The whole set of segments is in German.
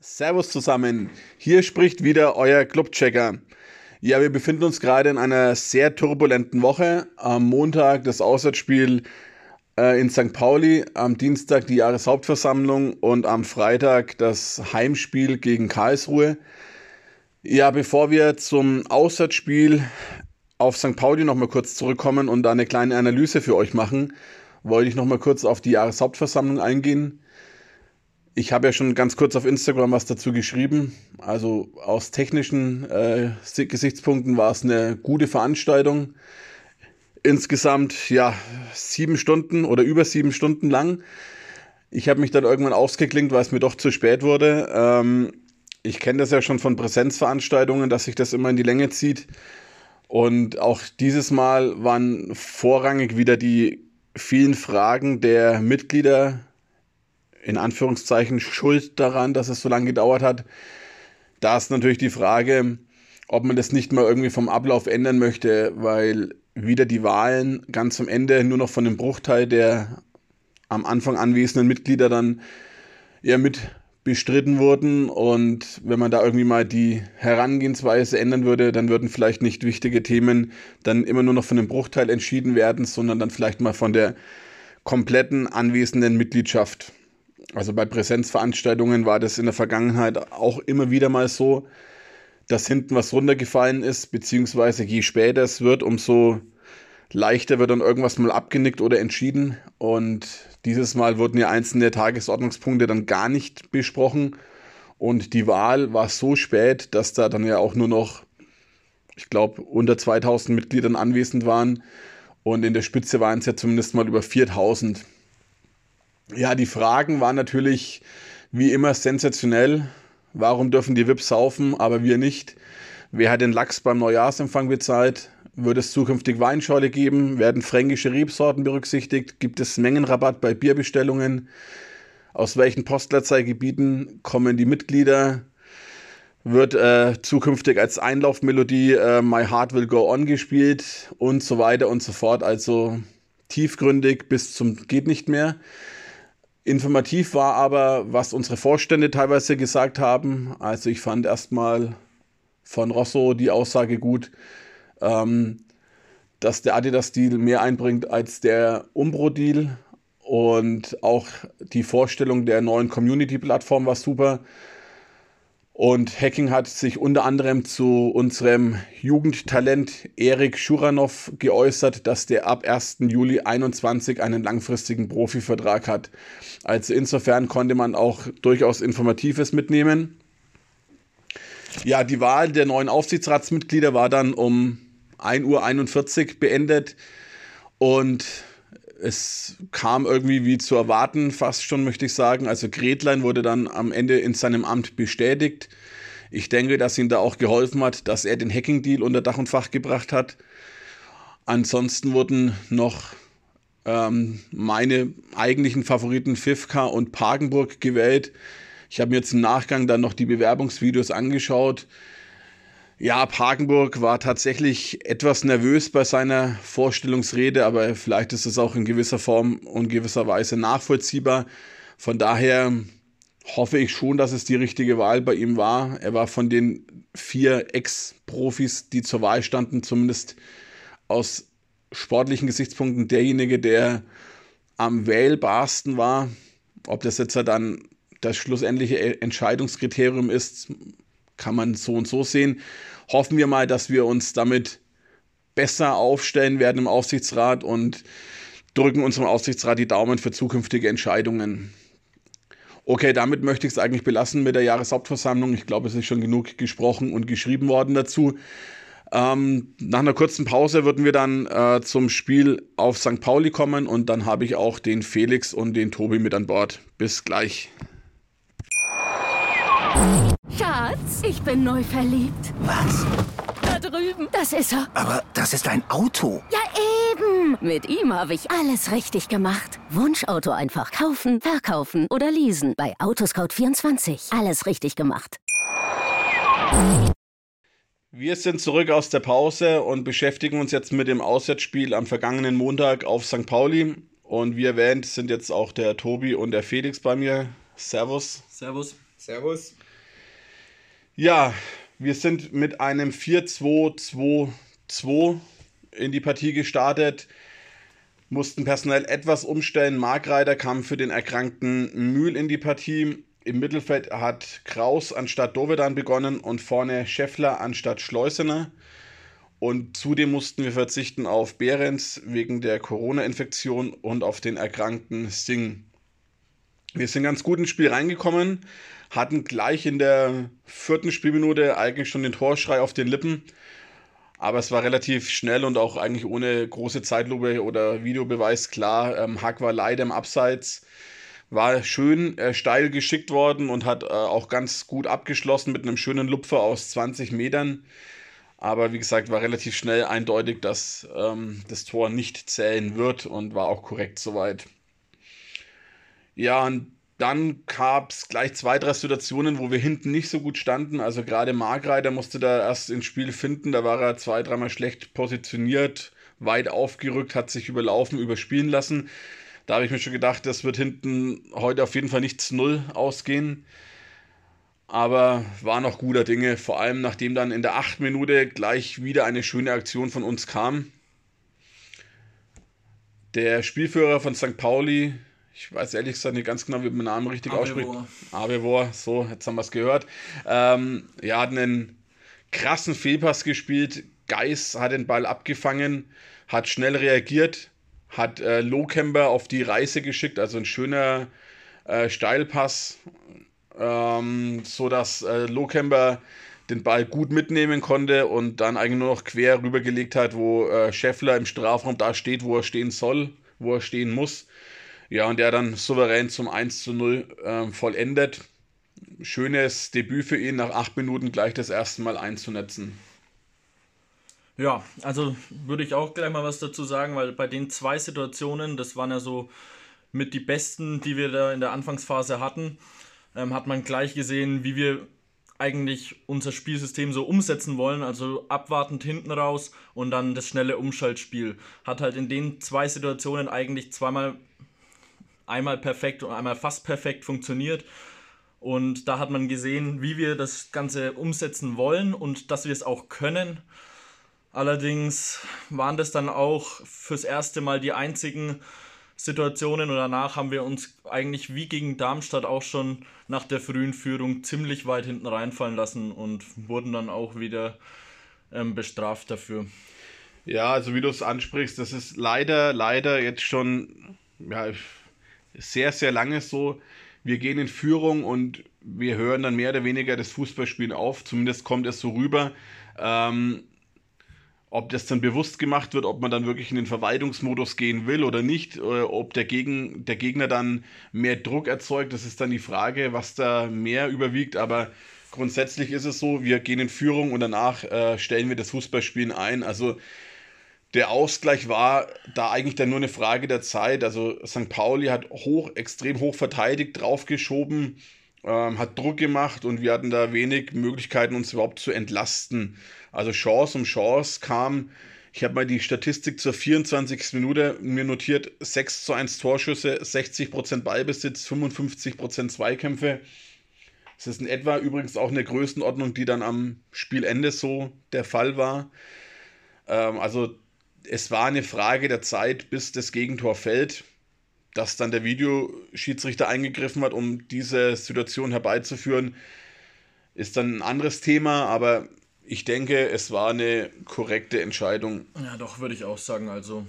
Servus zusammen. Hier spricht wieder euer Clubchecker. Ja, wir befinden uns gerade in einer sehr turbulenten Woche. Am Montag das Auswärtsspiel äh, in St. Pauli, am Dienstag die Jahreshauptversammlung und am Freitag das Heimspiel gegen Karlsruhe. Ja, bevor wir zum Auswärtsspiel auf St. Pauli nochmal kurz zurückkommen und da eine kleine Analyse für euch machen, wollte ich nochmal kurz auf die Jahreshauptversammlung eingehen. Ich habe ja schon ganz kurz auf Instagram was dazu geschrieben. Also aus technischen äh, Gesichtspunkten war es eine gute Veranstaltung. Insgesamt ja sieben Stunden oder über sieben Stunden lang. Ich habe mich dann irgendwann ausgeklinkt, weil es mir doch zu spät wurde. Ähm, ich kenne das ja schon von Präsenzveranstaltungen, dass sich das immer in die Länge zieht. Und auch dieses Mal waren vorrangig wieder die vielen Fragen der Mitglieder in Anführungszeichen schuld daran, dass es so lange gedauert hat. Da ist natürlich die Frage, ob man das nicht mal irgendwie vom Ablauf ändern möchte, weil wieder die Wahlen ganz am Ende nur noch von einem Bruchteil der am Anfang anwesenden Mitglieder dann eher mit bestritten wurden und wenn man da irgendwie mal die Herangehensweise ändern würde, dann würden vielleicht nicht wichtige Themen dann immer nur noch von einem Bruchteil entschieden werden, sondern dann vielleicht mal von der kompletten anwesenden Mitgliedschaft. Also bei Präsenzveranstaltungen war das in der Vergangenheit auch immer wieder mal so, dass hinten was runtergefallen ist, beziehungsweise je später es wird, umso leichter wird dann irgendwas mal abgenickt oder entschieden. Und dieses Mal wurden ja einzelne Tagesordnungspunkte dann gar nicht besprochen. Und die Wahl war so spät, dass da dann ja auch nur noch, ich glaube, unter 2000 Mitgliedern anwesend waren. Und in der Spitze waren es ja zumindest mal über 4000. Ja, die Fragen waren natürlich wie immer sensationell. Warum dürfen die Wips saufen, aber wir nicht? Wer hat den Lachs beim Neujahrsempfang bezahlt? Wird es zukünftig Weinschorle geben? Werden fränkische Rebsorten berücksichtigt? Gibt es Mengenrabatt bei Bierbestellungen? Aus welchen Postleitzahlengebieten kommen die Mitglieder? Wird äh, zukünftig als Einlaufmelodie äh, My Heart Will Go On gespielt und so weiter und so fort. Also tiefgründig bis zum geht nicht mehr. Informativ war aber, was unsere Vorstände teilweise gesagt haben. Also ich fand erstmal von Rosso die Aussage gut, ähm, dass der Adidas-Deal mehr einbringt als der Umbro-Deal. Und auch die Vorstellung der neuen Community-Plattform war super. Und Hacking hat sich unter anderem zu unserem Jugendtalent Erik Schuranov geäußert, dass der ab 1. Juli 21 einen langfristigen Profivertrag hat. Also insofern konnte man auch durchaus Informatives mitnehmen. Ja, die Wahl der neuen Aufsichtsratsmitglieder war dann um 1.41 Uhr beendet und es kam irgendwie wie zu erwarten, fast schon möchte ich sagen. Also Gretlein wurde dann am Ende in seinem Amt bestätigt. Ich denke, dass ihm da auch geholfen hat, dass er den Hacking-Deal unter Dach und Fach gebracht hat. Ansonsten wurden noch ähm, meine eigentlichen Favoriten Fifka und Pagenburg gewählt. Ich habe mir jetzt im Nachgang dann noch die Bewerbungsvideos angeschaut. Ja, Pagenburg war tatsächlich etwas nervös bei seiner Vorstellungsrede, aber vielleicht ist es auch in gewisser Form und gewisser Weise nachvollziehbar. Von daher hoffe ich schon, dass es die richtige Wahl bei ihm war. Er war von den vier Ex-Profis, die zur Wahl standen, zumindest aus sportlichen Gesichtspunkten derjenige, der am wählbarsten war. Ob das jetzt dann das schlussendliche Entscheidungskriterium ist, kann man so und so sehen. Hoffen wir mal, dass wir uns damit besser aufstellen werden im Aufsichtsrat und drücken unserem Aufsichtsrat die Daumen für zukünftige Entscheidungen. Okay, damit möchte ich es eigentlich belassen mit der Jahreshauptversammlung. Ich glaube, es ist schon genug gesprochen und geschrieben worden dazu. Ähm, nach einer kurzen Pause würden wir dann äh, zum Spiel auf St. Pauli kommen und dann habe ich auch den Felix und den Tobi mit an Bord. Bis gleich. Schatz, ich bin neu verliebt. Was? Da drüben. Das ist er. Aber das ist ein Auto. Ja, eben. Mit ihm habe ich alles richtig gemacht. Wunschauto einfach kaufen, verkaufen oder leasen. Bei Autoscout24. Alles richtig gemacht. Wir sind zurück aus der Pause und beschäftigen uns jetzt mit dem Auswärtsspiel am vergangenen Montag auf St. Pauli. Und wie erwähnt sind jetzt auch der Tobi und der Felix bei mir. Servus. Servus. Servus. Ja, wir sind mit einem 4-2-2-2 in die Partie gestartet, mussten personell etwas umstellen. Markreiter kam für den erkrankten Mühl in die Partie. Im Mittelfeld hat Kraus anstatt Dovedan begonnen und vorne Scheffler anstatt Schleusener. Und zudem mussten wir verzichten auf Behrens wegen der Corona-Infektion und auf den erkrankten Singh. Wir sind ganz gut ins Spiel reingekommen, hatten gleich in der vierten Spielminute eigentlich schon den Torschrei auf den Lippen. Aber es war relativ schnell und auch eigentlich ohne große Zeitlupe oder Videobeweis klar. Ähm, Hack war leider im Abseits. War schön äh, steil geschickt worden und hat äh, auch ganz gut abgeschlossen mit einem schönen Lupfer aus 20 Metern. Aber wie gesagt, war relativ schnell eindeutig, dass ähm, das Tor nicht zählen wird und war auch korrekt soweit. Ja, und dann gab es gleich zwei, drei Situationen, wo wir hinten nicht so gut standen. Also gerade Markreiter musste da erst ins Spiel finden. Da war er zwei, dreimal schlecht positioniert, weit aufgerückt, hat sich überlaufen, überspielen lassen. Da habe ich mir schon gedacht, das wird hinten heute auf jeden Fall nichts Null ausgehen. Aber war noch guter Dinge, vor allem nachdem dann in der achten Minute gleich wieder eine schöne Aktion von uns kam. Der Spielführer von St. Pauli, ich weiß ehrlich gesagt nicht ganz genau, wie man den Namen richtig ausspricht. Abevor, so, jetzt haben wir es gehört. Ähm, er hat einen krassen Fehlpass gespielt. Geis hat den Ball abgefangen, hat schnell reagiert, hat äh, Lohkemper auf die Reise geschickt, also ein schöner äh, Steilpass, ähm, so dass äh, Lohkemper den Ball gut mitnehmen konnte und dann eigentlich nur noch quer rübergelegt hat, wo äh, Scheffler im Strafraum da steht, wo er stehen soll, wo er stehen muss. Ja, und der dann souverän zum 1 zu 0 äh, vollendet. Schönes Debüt für ihn, nach acht Minuten gleich das erste Mal einzunetzen. Ja, also würde ich auch gleich mal was dazu sagen, weil bei den zwei Situationen, das waren ja so mit die besten, die wir da in der Anfangsphase hatten, ähm, hat man gleich gesehen, wie wir eigentlich unser Spielsystem so umsetzen wollen, also abwartend hinten raus und dann das schnelle Umschaltspiel. Hat halt in den zwei Situationen eigentlich zweimal einmal perfekt und einmal fast perfekt funktioniert. Und da hat man gesehen, wie wir das Ganze umsetzen wollen und dass wir es auch können. Allerdings waren das dann auch fürs erste Mal die einzigen Situationen und danach haben wir uns eigentlich wie gegen Darmstadt auch schon nach der frühen Führung ziemlich weit hinten reinfallen lassen und wurden dann auch wieder ähm, bestraft dafür. Ja, also wie du es ansprichst, das ist leider, leider jetzt schon ja, sehr, sehr lange so. Wir gehen in Führung und wir hören dann mehr oder weniger das Fußballspielen auf. Zumindest kommt es so rüber. Ähm, ob das dann bewusst gemacht wird, ob man dann wirklich in den Verwaltungsmodus gehen will oder nicht, oder äh, ob der, Gegen, der Gegner dann mehr Druck erzeugt, das ist dann die Frage, was da mehr überwiegt. Aber grundsätzlich ist es so, wir gehen in Führung und danach äh, stellen wir das Fußballspielen ein. Also der Ausgleich war da eigentlich dann nur eine Frage der Zeit. Also St. Pauli hat hoch, extrem hoch verteidigt, draufgeschoben, ähm, hat Druck gemacht und wir hatten da wenig Möglichkeiten, uns überhaupt zu entlasten. Also Chance um Chance kam, ich habe mal die Statistik zur 24. Minute mir notiert, 6 zu 1 Torschüsse, 60% Ballbesitz, 55% Zweikämpfe. Das ist in etwa übrigens auch eine Größenordnung, die dann am Spielende so der Fall war. Ähm, also es war eine Frage der Zeit, bis das Gegentor fällt, dass dann der Videoschiedsrichter eingegriffen hat, um diese Situation herbeizuführen, ist dann ein anderes Thema, aber ich denke, es war eine korrekte Entscheidung. Ja, doch, würde ich auch sagen. Also,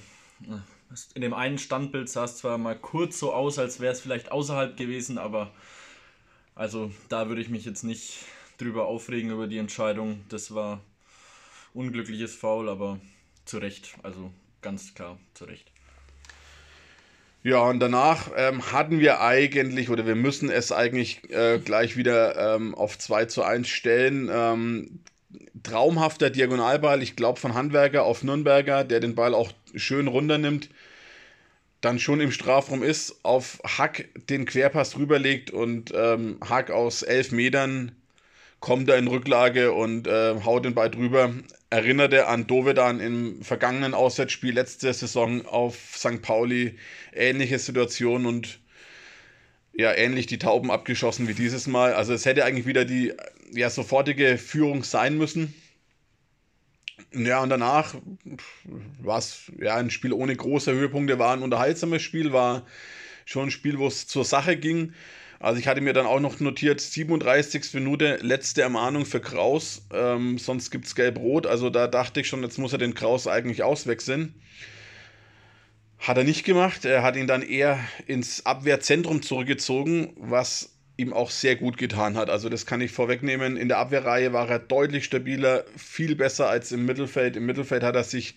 in dem einen Standbild sah es zwar mal kurz so aus, als wäre es vielleicht außerhalb gewesen, aber also da würde ich mich jetzt nicht drüber aufregen über die Entscheidung. Das war unglückliches Foul, aber zu Recht, also ganz klar zu Recht. Ja, und danach ähm, hatten wir eigentlich, oder wir müssen es eigentlich äh, gleich wieder ähm, auf 2 zu 1 stellen. Ähm, traumhafter Diagonalball, ich glaube von Handwerker auf Nürnberger, der den Ball auch schön runternimmt, dann schon im Strafraum ist, auf Hack den Querpass rüberlegt und ähm, Hack aus elf Metern kommt er in Rücklage und äh, haut den Ball drüber. Erinnerte an Dovedan im vergangenen Auswärtsspiel letzte Saison auf St. Pauli. Ähnliche Situation und ja ähnlich die Tauben abgeschossen wie dieses Mal. Also es hätte eigentlich wieder die ja, sofortige Führung sein müssen. Ja, und danach war es ja ein Spiel ohne große Höhepunkte, war ein unterhaltsames Spiel, war schon ein Spiel, wo es zur Sache ging. Also ich hatte mir dann auch noch notiert, 37. Minute, letzte Ermahnung für Kraus, ähm, sonst gibt es gelb-rot. Also da dachte ich schon, jetzt muss er den Kraus eigentlich auswechseln. Hat er nicht gemacht. Er hat ihn dann eher ins Abwehrzentrum zurückgezogen, was ihm auch sehr gut getan hat. Also das kann ich vorwegnehmen. In der Abwehrreihe war er deutlich stabiler, viel besser als im Mittelfeld. Im Mittelfeld hat er sich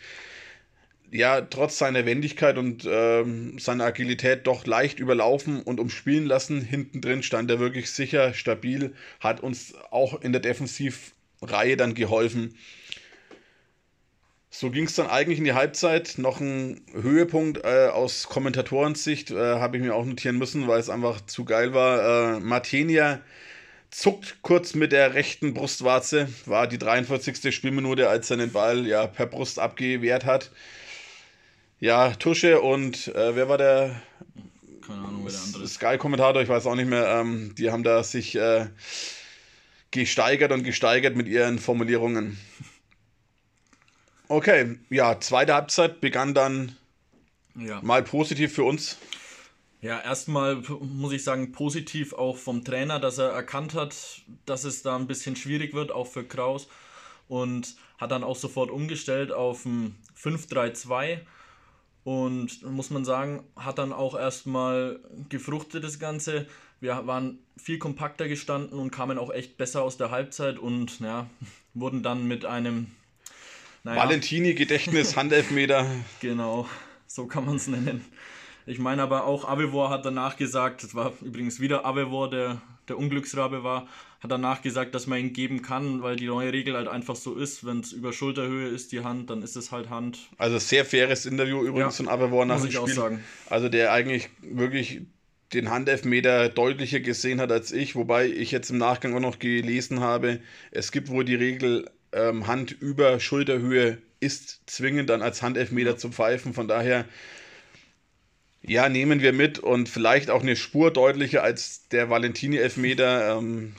ja trotz seiner Wendigkeit und ähm, seiner Agilität doch leicht überlaufen und umspielen lassen. Hinten drin stand er wirklich sicher, stabil, hat uns auch in der Defensivreihe dann geholfen. So ging es dann eigentlich in die Halbzeit. Noch ein Höhepunkt äh, aus Kommentatorensicht äh, habe ich mir auch notieren müssen, weil es einfach zu geil war. Äh, Martenia zuckt kurz mit der rechten Brustwarze. War die 43. Spielminute, als er den Ball ja per Brust abgewehrt hat. Ja, Tusche und äh, wer war der? Keine Ahnung, wer der andere ist. Sky-Kommentator, ich weiß auch nicht mehr. Ähm, die haben da sich äh, gesteigert und gesteigert mit ihren Formulierungen. Okay, ja, zweite Halbzeit begann dann Ja. mal positiv für uns. Ja, erstmal muss ich sagen, positiv auch vom Trainer, dass er erkannt hat, dass es da ein bisschen schwierig wird, auch für Kraus. Und hat dann auch sofort umgestellt auf ein 5-3-2. Und muss man sagen, hat dann auch erstmal gefruchtet das Ganze. Wir waren viel kompakter gestanden und kamen auch echt besser aus der Halbzeit und ja, wurden dann mit einem naja, Valentini, Gedächtnis, Handelfmeter. Genau, so kann man es nennen. Ich meine aber auch, Avevor hat danach gesagt, das war übrigens wieder Avevor, der der Unglücksrabe war, hat danach gesagt, dass man ihn geben kann, weil die neue Regel halt einfach so ist, wenn es über Schulterhöhe ist, die Hand, dann ist es halt Hand. Also sehr faires Interview übrigens Ja, von Avevor nach muss dem ich auch Spiel. sagen. Also der eigentlich wirklich den Handelfmeter deutlicher gesehen hat als ich, wobei ich jetzt im Nachgang auch noch gelesen habe, es gibt wohl die Regel, ähm, Hand über Schulterhöhe ist zwingend dann als Handelfmeter zu pfeifen. Von daher, ja, nehmen wir mit und vielleicht auch eine Spur deutlicher als der Valentini-Elfmeter. Ähm,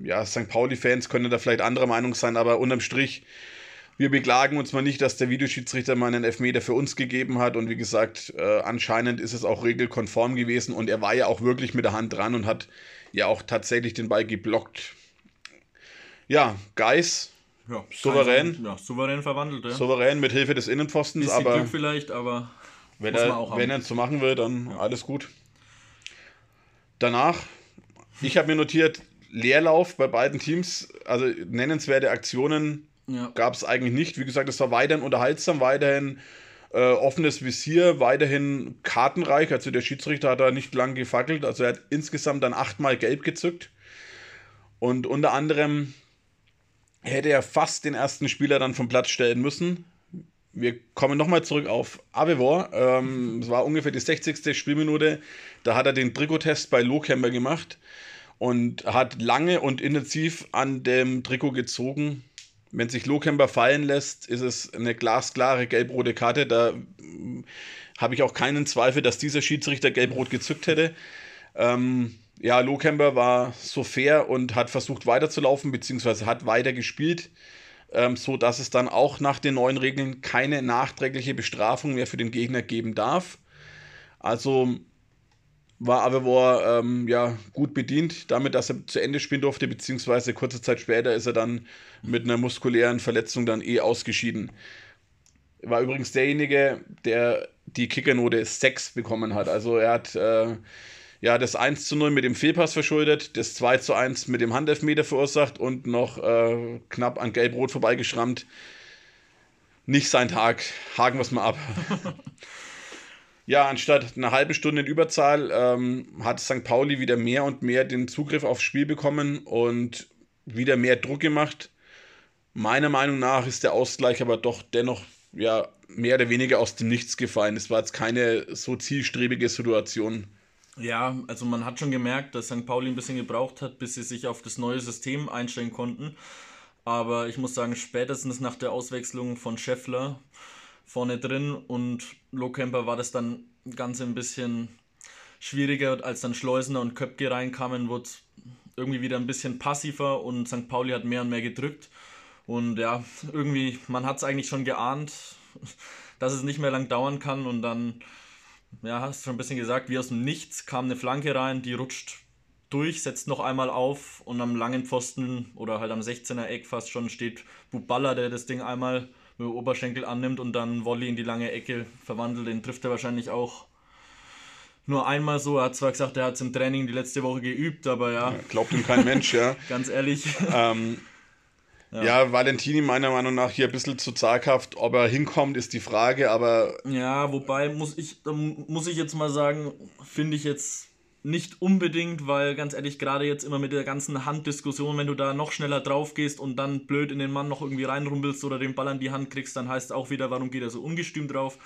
ja, St. Pauli-Fans können da vielleicht anderer Meinung sein, aber unterm Strich, wir beklagen uns mal nicht, dass der Videoschiedsrichter mal einen Elfmeter für uns gegeben hat. Und wie gesagt, äh, anscheinend ist es auch regelkonform gewesen. Und er war ja auch wirklich mit der Hand dran und hat ja auch tatsächlich den Ball geblockt. Ja, Geis, Ja, Souverän. kein- Ja, souverän verwandelt, ja. souverän mit Hilfe des Innenpfostens, Bisschen aber Glück vielleicht, aber wenn er, wenn er es so machen will, dann alles gut. Danach, ich habe mir notiert, Leerlauf bei beiden Teams, also nennenswerte Aktionen ja. gab es eigentlich nicht. Wie gesagt, es war weiterhin unterhaltsam, weiterhin äh, offenes Visier, weiterhin kartenreich. Also der Schiedsrichter hat da nicht lang gefackelt. Also er hat insgesamt dann achtmal gelb gezückt. Und unter anderem hätte er fast den ersten Spieler dann vom Platz stellen müssen. Wir kommen nochmal zurück auf Avevor. Ähm, es war ungefähr die 60. Spielminute. Da hat er den Trikottest bei Lohkemper gemacht und hat lange und intensiv an dem Trikot gezogen. Wenn sich Lohkemper fallen lässt, ist es eine glasklare gelb-rote Karte. Da mm, habe ich auch keinen Zweifel, dass dieser Schiedsrichter gelb-rot gezückt hätte. Ähm, ja, Lohkemper war so fair und hat versucht weiterzulaufen, beziehungsweise hat weiter gespielt, ähm, so es dann auch nach den neuen Regeln keine nachträgliche Bestrafung mehr für den Gegner geben darf. Also war Avevor ähm, ja, gut bedient, damit, dass er zu Ende spielen durfte, beziehungsweise kurze Zeit später ist er dann mit einer muskulären Verletzung dann eh ausgeschieden. War übrigens derjenige, der die Kickernote 6 bekommen hat. Also er hat äh, ja das 1 zu 0 mit dem Fehlpass verschuldet, das 2 zu 1 mit dem Handelfmeter verursacht und noch äh, knapp an Gelb-Rot vorbeigeschrammt. Nicht sein Tag. Haken wir es mal ab. Ja, anstatt einer halben Stunde in Überzahl ähm, hat St. Pauli wieder mehr und mehr den Zugriff aufs Spiel bekommen und wieder mehr Druck gemacht. Meiner Meinung nach ist der Ausgleich aber doch dennoch ja, mehr oder weniger aus dem Nichts gefallen. Es war jetzt keine so zielstrebige Situation. Ja, also man hat schon gemerkt, dass St. Pauli ein bisschen gebraucht hat, bis sie sich auf das neue System einstellen konnten. Aber ich muss sagen, spätestens nach der Auswechslung von Scheffler vorne drin und Lohkemper war das dann ganz ein bisschen schwieriger, als dann Schleusener und Köpke reinkamen, wurde es irgendwie wieder ein bisschen passiver und St. Pauli hat mehr und mehr gedrückt. Und ja, irgendwie, man hat es eigentlich schon geahnt, dass es nicht mehr lang dauern kann und dann, ja, hast du schon ein bisschen gesagt, wie aus dem Nichts kam eine Flanke rein, die rutscht durch, setzt noch einmal auf und am langen Pfosten oder halt am 16er Eck fast schon steht Buballa, der das Ding einmal Oberschenkel annimmt und dann Volley in die lange Ecke verwandelt. Den trifft er wahrscheinlich auch nur einmal so. Er hat zwar gesagt, er hat es im Training die letzte Woche geübt, aber ja. ja glaubt ihm kein Mensch, ja. Ganz ehrlich. Ähm, ja. ja. Valentini meiner Meinung nach hier ein bisschen zu zaghaft. Ob er hinkommt, ist die Frage, aber. Ja, wobei muss ich, muss ich jetzt mal sagen, finde ich jetzt nicht unbedingt, weil ganz ehrlich, gerade jetzt immer mit der ganzen Handdiskussion, wenn du da noch schneller drauf gehst und dann blöd in den Mann noch irgendwie reinrumpelst oder den Ball an die Hand kriegst, dann heißt auch wieder, warum geht er so ungestüm drauf?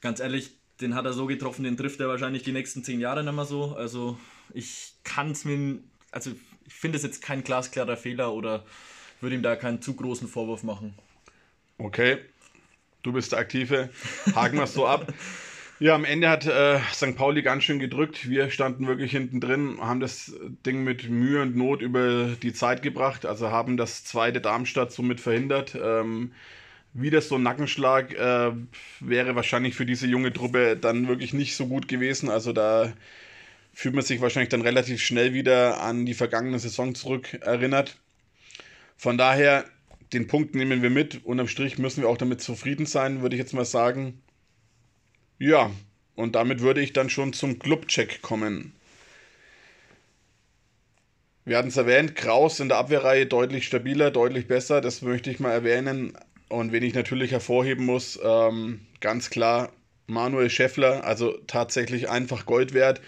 Ganz ehrlich, den hat er so getroffen, den trifft er wahrscheinlich die nächsten zehn Jahre nicht mehr so. Also ich kann es mir, also ich finde es jetzt kein glasklarer Fehler oder würde ihm da keinen zu großen Vorwurf machen. Okay, du bist der Aktive. Haken wir es so ab. Ja, am Ende hat äh, St. Pauli ganz schön gedrückt. Wir standen wirklich hinten drin, haben das Ding mit Mühe und Not über die Zeit gebracht, also haben das zweite Darmstadt somit verhindert. Ähm, wieder so ein Nackenschlag äh, wäre wahrscheinlich für diese junge Truppe dann wirklich nicht so gut gewesen. Also da fühlt man sich wahrscheinlich dann relativ schnell wieder an die vergangene Saison zurück erinnert. Von daher, den Punkt nehmen wir mit. Unterm Strich müssen wir auch damit zufrieden sein, würde ich jetzt mal sagen. Ja, und damit würde ich dann schon zum Clubcheck kommen. Wir hatten es erwähnt, Kraus in der Abwehrreihe deutlich stabiler, deutlich besser, das möchte ich mal erwähnen. Und wen ich natürlich hervorheben muss, ähm, ganz klar Manuel Scheffler, also tatsächlich einfach Gold wert.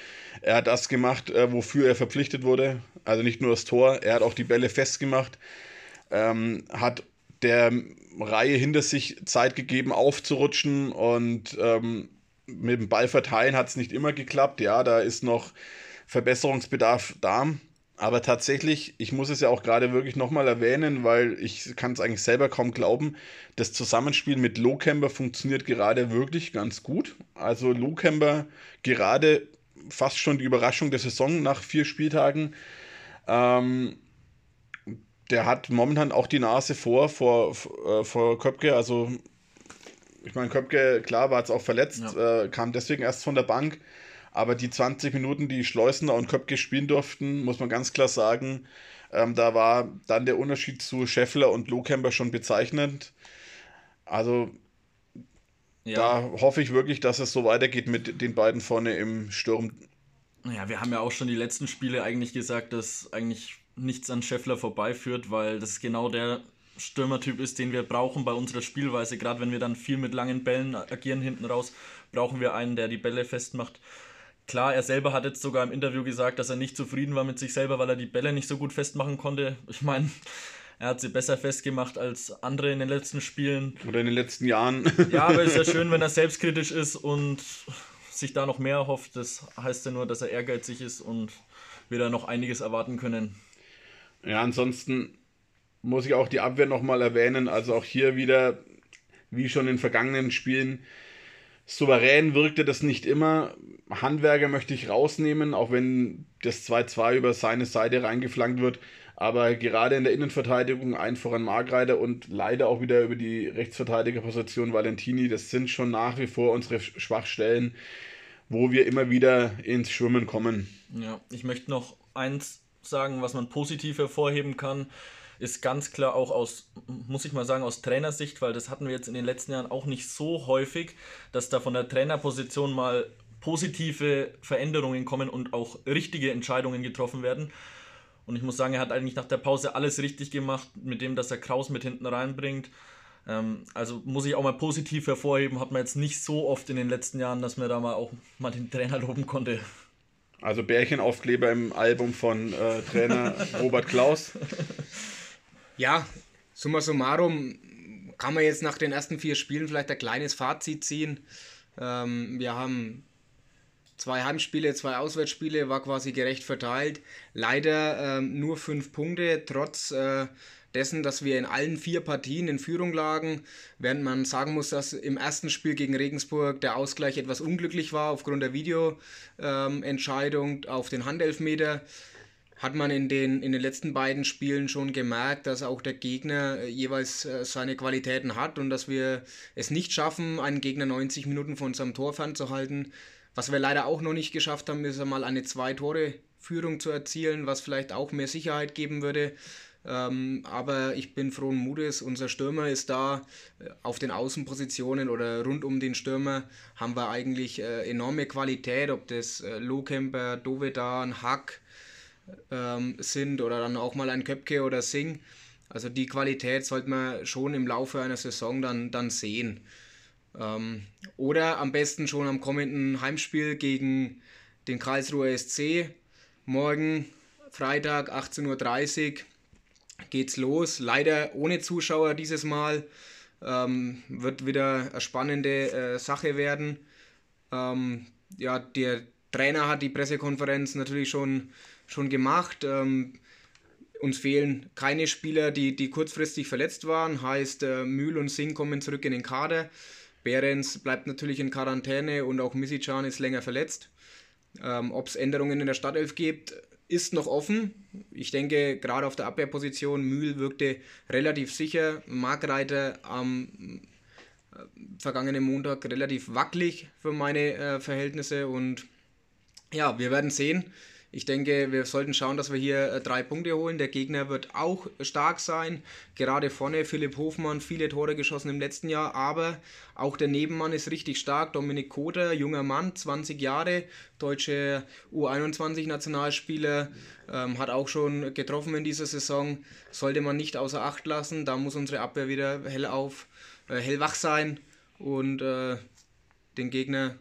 Er hat das gemacht, äh, wofür er verpflichtet wurde. Also nicht nur das Tor, er hat auch die Bälle festgemacht, ähm, hat der Reihe hinter sich Zeit gegeben, aufzurutschen und ähm, mit dem Ball verteilen hat es nicht immer geklappt. Ja, da ist noch Verbesserungsbedarf da. Aber tatsächlich, ich muss es ja auch gerade wirklich nochmal erwähnen, weil ich kann es eigentlich selber kaum glauben, das Zusammenspiel mit Lowcamber funktioniert gerade wirklich ganz gut. Also Lowcamber gerade fast schon die Überraschung der Saison nach vier Spieltagen. Ähm, der hat momentan auch die Nase vor, vor, vor, vor Köpke. Also ich meine, Köpke, klar, war jetzt auch verletzt, ja. äh, kam deswegen erst von der Bank. Aber die 20 Minuten, die Schleusener und Köpke spielen durften, muss man ganz klar sagen, ähm, da war dann der Unterschied zu Scheffler und Lohkemper schon bezeichnend. Also ja. da hoffe ich wirklich, dass es so weitergeht mit den beiden vorne im Sturm. Naja, wir haben ja auch schon die letzten Spiele eigentlich gesagt, dass eigentlich nichts an Scheffler vorbeiführt, weil das ist genau der Stürmertyp ist, den wir brauchen bei unserer Spielweise. Gerade wenn wir dann viel mit langen Bällen agieren hinten raus, brauchen wir einen, der die Bälle festmacht. Klar, er selber hat jetzt sogar im Interview gesagt, dass er nicht zufrieden war mit sich selber, weil er die Bälle nicht so gut festmachen konnte. Ich meine, er hat sie besser festgemacht als andere in den letzten Spielen. Oder in den letzten Jahren. Ja, aber es ist ja schön, wenn er selbstkritisch ist und sich da noch mehr hofft. Das heißt ja nur, dass er ehrgeizig ist und wir da noch einiges erwarten können. Ja, ansonsten muss ich auch die Abwehr nochmal erwähnen. Also auch hier wieder, wie schon in vergangenen Spielen, souverän wirkte das nicht immer. Handwerker möchte ich rausnehmen, auch wenn das 2-2 über seine Seite reingeflankt wird. Aber gerade in der Innenverteidigung ein voran Margreiter und leider auch wieder über die Rechtsverteidigerposition Valentini, das sind schon nach wie vor unsere Schwachstellen, wo wir immer wieder ins Schwimmen kommen. Ja, ich möchte noch eins sagen, was man positiv hervorheben kann ist ganz klar auch aus, muss ich mal sagen, aus Trainersicht, weil das hatten wir jetzt in den letzten Jahren auch nicht so häufig, dass da von der Trainerposition mal positive Veränderungen kommen und auch richtige Entscheidungen getroffen werden. Und ich muss sagen, er hat eigentlich nach der Pause alles richtig gemacht, mit dem, dass er Kraus mit hinten reinbringt. Ähm, also muss ich auch mal positiv hervorheben, hat man jetzt nicht so oft in den letzten Jahren, dass man da mal auch mal den Trainer loben konnte. Also Bärchenaufkleber im Album von äh, Trainer Robert Klaus. Ja, summa summarum kann man jetzt nach den ersten vier Spielen vielleicht ein kleines Fazit ziehen. Ähm, wir haben zwei Heimspiele, zwei Auswärtsspiele, war quasi gerecht verteilt. Leider ähm, nur fünf Punkte, trotz äh, dessen, dass wir in allen vier Partien in Führung lagen, während man sagen muss, dass im ersten Spiel gegen Regensburg der Ausgleich etwas unglücklich war aufgrund der Videoentscheidung ähm, auf den Handelfmeter hat man in den, in den letzten beiden Spielen schon gemerkt, dass auch der Gegner äh, jeweils äh, seine Qualitäten hat und dass wir es nicht schaffen, einen Gegner 90 Minuten von unserem Tor fernzuhalten. Was wir leider auch noch nicht geschafft haben, ist einmal eine Zwei-Tore-Führung zu erzielen, was vielleicht auch mehr Sicherheit geben würde. Ähm, aber ich bin frohen Mutes, unser Stürmer ist da. Auf den Außenpositionen oder rund um den Stürmer haben wir eigentlich äh, enorme Qualität, ob das äh, Lohkemper, Dovedan, Hack, ähm, sind oder dann auch mal ein Köpke oder Sing. Also die Qualität sollte man schon im Laufe einer Saison dann, dann sehen. Ähm, oder am besten schon am kommenden Heimspiel gegen den Karlsruher SC. Morgen, Freitag, 18.30 Uhr geht's los. Leider ohne Zuschauer dieses Mal. Ähm, wird wieder eine spannende äh, Sache werden. Ähm, ja, der Trainer hat die Pressekonferenz natürlich schon schon gemacht. Ähm, uns fehlen keine Spieler, die, die kurzfristig verletzt waren. Heißt, äh, Mühl und Singh kommen zurück in den Kader. Behrens bleibt natürlich in Quarantäne und auch Misicjan ist länger verletzt. Ähm, Ob es Änderungen in der Startelf gibt, ist noch offen. Ich denke, gerade auf der Abwehrposition, Mühl wirkte relativ sicher. Markreiter am äh, vergangenen Montag relativ wackelig für meine äh, Verhältnisse. Und ja, wir werden sehen. Ich denke, wir sollten schauen, dass wir hier äh, drei Punkte holen. Der Gegner wird auch stark sein. Gerade vorne Philipp Hofmann, viele Tore geschossen im letzten Jahr, aber auch der Nebenmann ist richtig stark. Dominik Koter, junger Mann, 20 Jahre, deutsche U21-Nationalspieler, ähm, hat auch schon getroffen in dieser Saison. Sollte man nicht außer Acht lassen. Da muss unsere Abwehr wieder hell auf, äh, hellwach sein und äh, den Gegner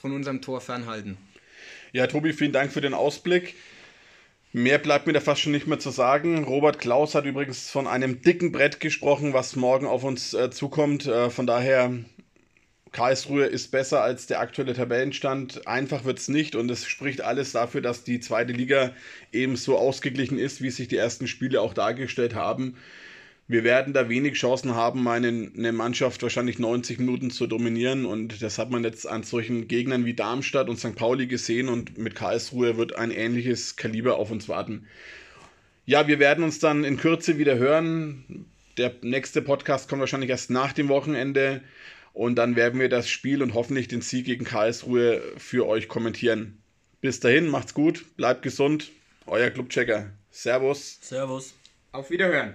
von unserem Tor fernhalten. Ja, Tobi, vielen Dank für den Ausblick. Mehr bleibt mir da fast schon nicht mehr zu sagen. Robert Klaus hat übrigens von einem dicken Brett gesprochen, was morgen auf uns äh, zukommt. Äh, von daher, Karlsruhe ist besser als der aktuelle Tabellenstand. Einfach wird es nicht und es spricht alles dafür, dass die zweite Liga eben so ausgeglichen ist, wie sich die ersten Spiele auch dargestellt haben wir werden da wenig Chancen haben, eine, eine Mannschaft wahrscheinlich 90 Minuten zu dominieren. Und das hat man jetzt an solchen Gegnern wie Darmstadt und St. Pauli gesehen. Und mit Karlsruhe wird ein ähnliches Kaliber auf uns warten. Ja, wir werden uns dann in Kürze wieder hören. Der nächste Podcast kommt wahrscheinlich erst nach dem Wochenende. Und dann werden wir das Spiel und hoffentlich den Sieg gegen Karlsruhe für euch kommentieren. Bis dahin, macht's gut, bleibt gesund. Euer Clubchecker. Servus. Servus. Auf Wiederhören.